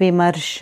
विमर्श